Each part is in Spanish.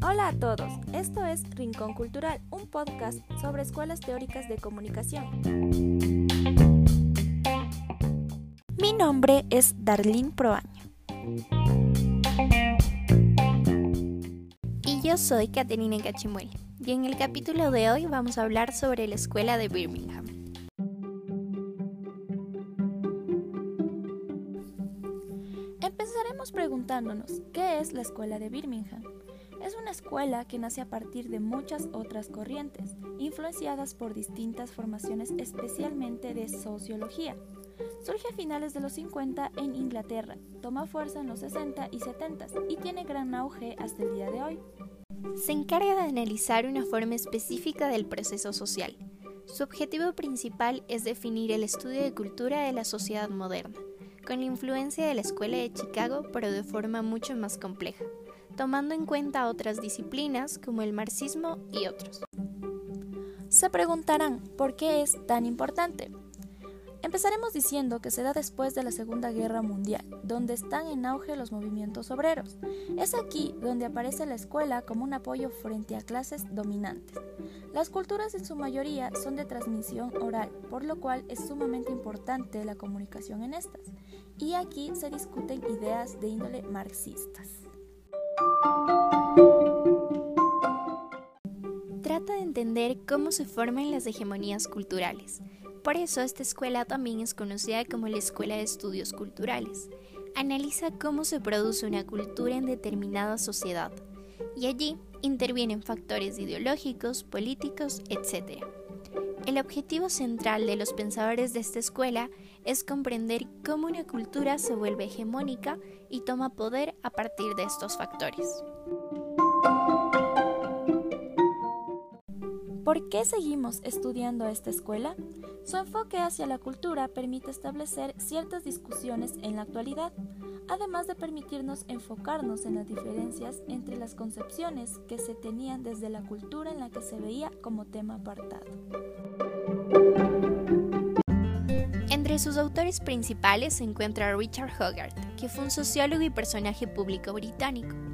Hola a todos, esto es Rincón Cultural, un podcast sobre escuelas teóricas de comunicación. Mi nombre es Darlene Proaño. Y yo soy Caterina Cachimuel. Y en el capítulo de hoy vamos a hablar sobre la escuela de Birmingham. Preguntándonos, ¿qué es la escuela de Birmingham? Es una escuela que nace a partir de muchas otras corrientes, influenciadas por distintas formaciones especialmente de sociología. Surge a finales de los 50 en Inglaterra, toma fuerza en los 60 y 70 y tiene gran auge hasta el día de hoy. Se encarga de analizar una forma específica del proceso social. Su objetivo principal es definir el estudio de cultura de la sociedad moderna, con la influencia de la Escuela de Chicago, pero de forma mucho más compleja, tomando en cuenta otras disciplinas como el marxismo y otros. Se preguntarán, ¿por qué es tan importante? Empezaremos diciendo que se da después de la Segunda Guerra Mundial, donde están en auge los movimientos obreros. Es aquí donde aparece la escuela como un apoyo frente a clases dominantes. Las culturas en su mayoría son de transmisión oral, por lo cual es sumamente importante la comunicación en estas. Y aquí se discuten ideas de índole marxistas. Trata de entender cómo se forman las hegemonías culturales por eso esta escuela también es conocida como la Escuela de Estudios Culturales. Analiza cómo se produce una cultura en determinada sociedad y allí intervienen factores ideológicos, políticos, etc. El objetivo central de los pensadores de esta escuela es comprender cómo una cultura se vuelve hegemónica y toma poder a partir de estos factores. ¿Por qué seguimos estudiando esta escuela? Su enfoque hacia la cultura permite establecer ciertas discusiones en la actualidad, además de permitirnos enfocarnos en las diferencias entre las concepciones que se tenían desde la cultura en la que se veía como tema apartado. Entre sus autores principales se encuentra Richard Hogarth, que fue un sociólogo y personaje público británico.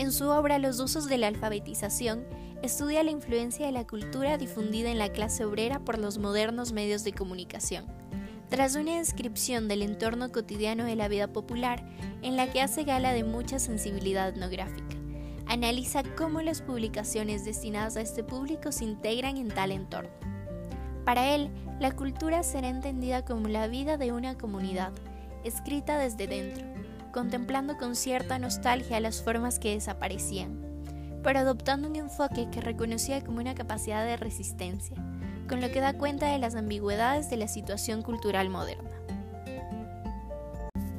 En su obra Los usos de la alfabetización, estudia la influencia de la cultura difundida en la clase obrera por los modernos medios de comunicación. Tras una descripción del entorno cotidiano de la vida popular, en la que hace gala de mucha sensibilidad etnográfica, analiza cómo las publicaciones destinadas a este público se integran en tal entorno. Para él, la cultura será entendida como la vida de una comunidad, escrita desde dentro, contemplando con cierta nostalgia las formas que desaparecían, pero adoptando un enfoque que reconocía como una capacidad de resistencia, con lo que da cuenta de las ambigüedades de la situación cultural moderna.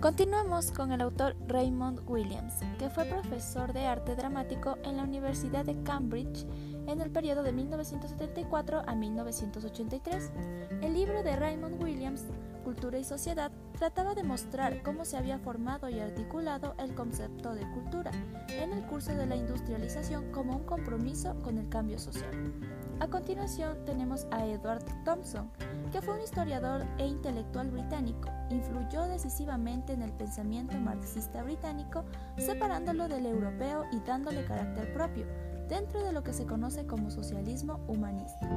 Continuamos con el autor Raymond Williams, que fue profesor de arte dramático en la Universidad de Cambridge en el periodo de 1974 a 1983. El libro de Raymond Williams, Cultura y Sociedad, trataba de mostrar cómo se había formado y articulado el concepto de cultura en el curso de la industrialización como un compromiso con el cambio social. A continuación tenemos a Edward Thompson, que fue un historiador e intelectual británico. Influyó decisivamente en el pensamiento marxista británico, separándolo del europeo y dándole carácter propio, dentro de lo que se conoce como socialismo humanista.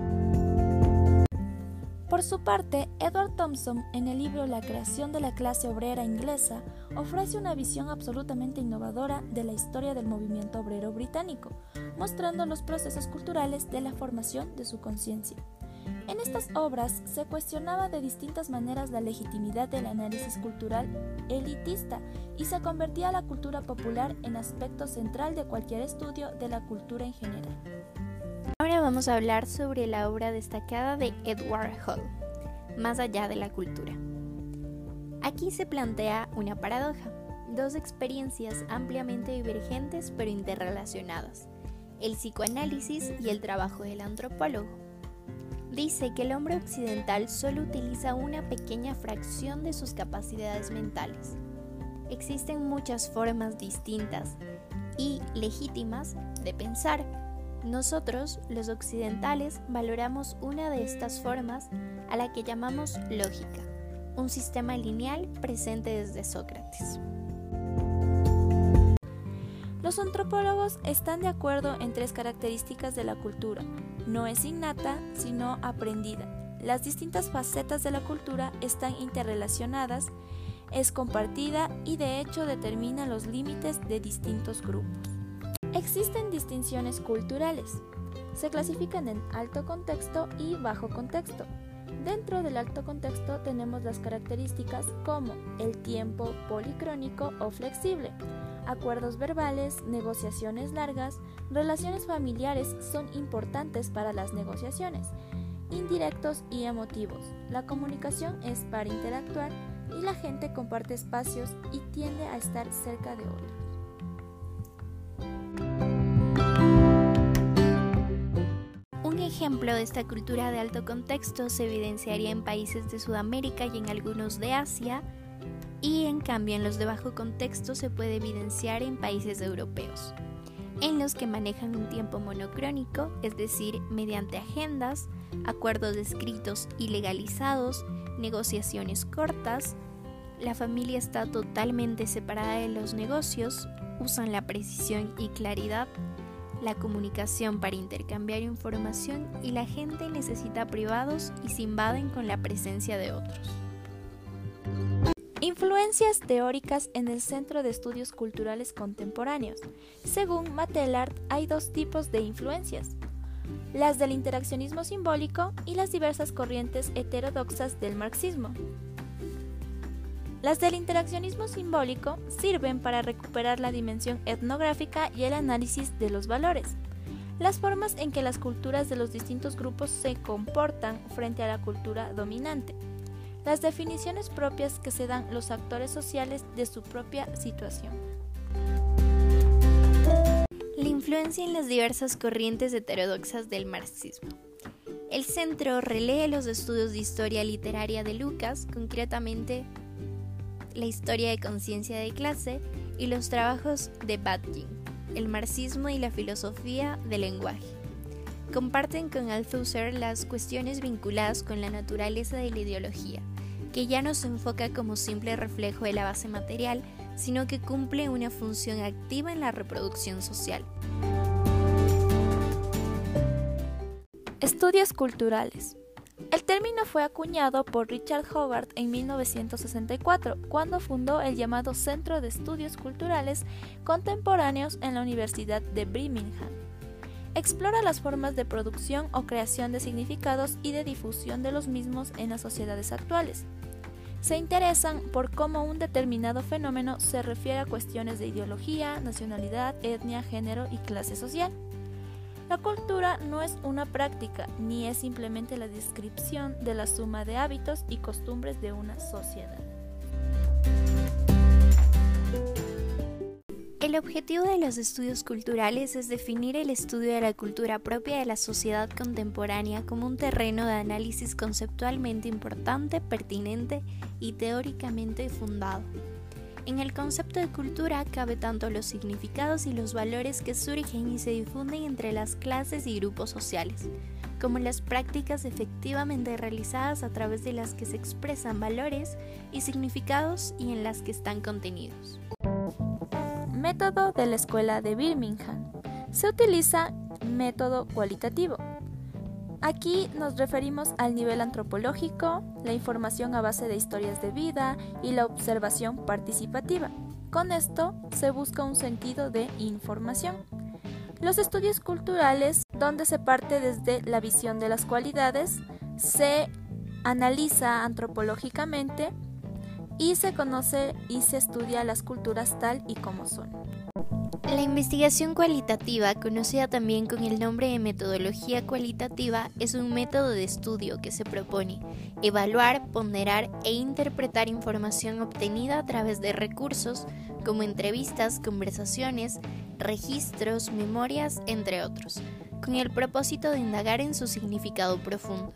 Por su parte, Edward Thompson, en el libro La creación de la clase obrera inglesa, ofrece una visión absolutamente innovadora de la historia del movimiento obrero británico, mostrando los procesos culturales de la formación de su conciencia. En estas obras se cuestionaba de distintas maneras la legitimidad del análisis cultural elitista y se convertía la cultura popular en aspecto central de cualquier estudio de la cultura en general. Vamos a hablar sobre la obra destacada de Edward Hall, Más allá de la cultura. Aquí se plantea una paradoja, dos experiencias ampliamente divergentes pero interrelacionadas, el psicoanálisis y el trabajo del antropólogo. Dice que el hombre occidental solo utiliza una pequeña fracción de sus capacidades mentales. Existen muchas formas distintas y legítimas de pensar, nosotros, los occidentales, valoramos una de estas formas a la que llamamos lógica, un sistema lineal presente desde Sócrates. Los antropólogos están de acuerdo en tres características de la cultura. No es innata, sino aprendida. Las distintas facetas de la cultura están interrelacionadas, es compartida y de hecho determina los límites de distintos grupos. Existen distinciones culturales. Se clasifican en alto contexto y bajo contexto. Dentro del alto contexto tenemos las características como el tiempo policrónico o flexible, acuerdos verbales, negociaciones largas, relaciones familiares son importantes para las negociaciones, indirectos y emotivos. La comunicación es para interactuar y la gente comparte espacios y tiende a estar cerca de otros. Ejemplo de esta cultura de alto contexto se evidenciaría en países de Sudamérica y en algunos de Asia, y en cambio en los de bajo contexto se puede evidenciar en países europeos, en los que manejan un tiempo monocrónico, es decir, mediante agendas, acuerdos escritos y legalizados, negociaciones cortas, la familia está totalmente separada de los negocios, usan la precisión y claridad, la comunicación para intercambiar información y la gente necesita privados y se invaden con la presencia de otros. Influencias teóricas en el Centro de Estudios Culturales Contemporáneos. Según Matelart, hay dos tipos de influencias, las del interaccionismo simbólico y las diversas corrientes heterodoxas del marxismo. Las del interaccionismo simbólico sirven para recuperar la dimensión etnográfica y el análisis de los valores, las formas en que las culturas de los distintos grupos se comportan frente a la cultura dominante las definiciones propias que se dan los actores sociales de su propia situación. La influencia en las diversas corrientes heterodoxas del marxismo. El centro relee los estudios de historia literaria de Lucas, concretamente la historia de conciencia de clase y los trabajos de Bakhtin, el marxismo y la filosofía del lenguaje. Comparten con Althusser las cuestiones vinculadas con la naturaleza de la ideología, que ya no se enfoca como simple reflejo de la base material, sino que cumple una función activa en la reproducción social. Estudios culturales. El término fue acuñado por Richard Hogarth en 1964, cuando fundó el llamado Centro de Estudios Culturales Contemporáneos en la Universidad de Birmingham. Explora las formas de producción o creación de significados y de difusión de los mismos en las sociedades actuales se interesan por cómo un determinado fenómeno se refiere a cuestiones de ideología, nacionalidad, etnia, género y clase social. La cultura no es una práctica ni es simplemente la descripción de la suma de hábitos y costumbres de una sociedad. El objetivo de los estudios culturales es definir el estudio de la cultura propia de la sociedad contemporánea como un terreno de análisis conceptualmente importante, pertinente y teóricamente fundado. En el concepto de cultura cabe tanto los significados y los valores que surgen y se difunden entre las clases y grupos sociales, como las prácticas efectivamente realizadas a través de las que se expresan valores y significados y en las que están contenidos. Método de la Escuela de Birmingham. Se utiliza método cualitativo. Aquí nos referimos al nivel antropológico, la información a base de historias de vida y la observación participativa. Con esto se busca un sentido de información. Los estudios culturales, donde se parte desde la visión de las cualidades, se analiza antropológicamente y se conoce y se estudia las culturas tal y como son. La investigación cualitativa, conocida también con el nombre de metodología cualitativa, es un método de estudio que se propone evaluar, ponderar e interpretar información obtenida a través de recursos como entrevistas, conversaciones, registros, memorias, entre otros, con el propósito de indagar en su significado profundo.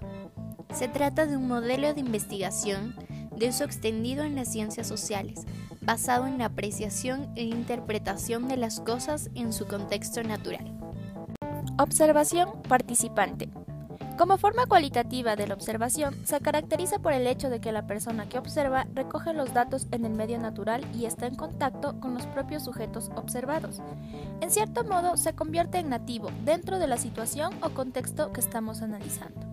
Se trata de un modelo de investigación de uso extendido en las ciencias sociales, basado en la apreciación e interpretación de las cosas en su contexto natural. Observación participante. Como forma cualitativa de la observación, se caracteriza por el hecho de que la persona que observa recoge los datos en el medio natural y está en contacto con los propios sujetos observados. En cierto modo, se convierte en nativo dentro de la situación o contexto que estamos analizando.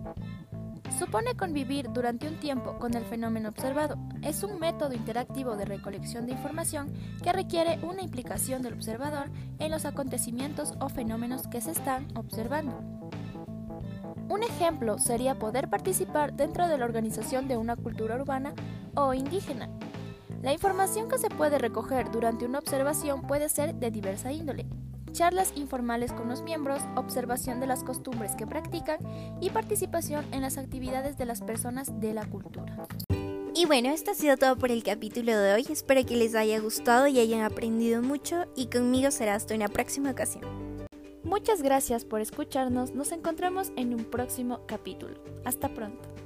Supone convivir durante un tiempo con el fenómeno observado. Es un método interactivo de recolección de información que requiere una implicación del observador en los acontecimientos o fenómenos que se están observando. Un ejemplo sería poder participar dentro de la organización de una cultura urbana o indígena. La información que se puede recoger durante una observación puede ser de diversa índole. Charlas informales con los miembros, observación de las costumbres que practican y participación en las actividades de las personas de la cultura. Y bueno, esto ha sido todo por el capítulo de hoy. Espero que les haya gustado y hayan aprendido mucho y conmigo será hasta una próxima ocasión. Muchas gracias por escucharnos, nos encontramos en un próximo capítulo. Hasta pronto.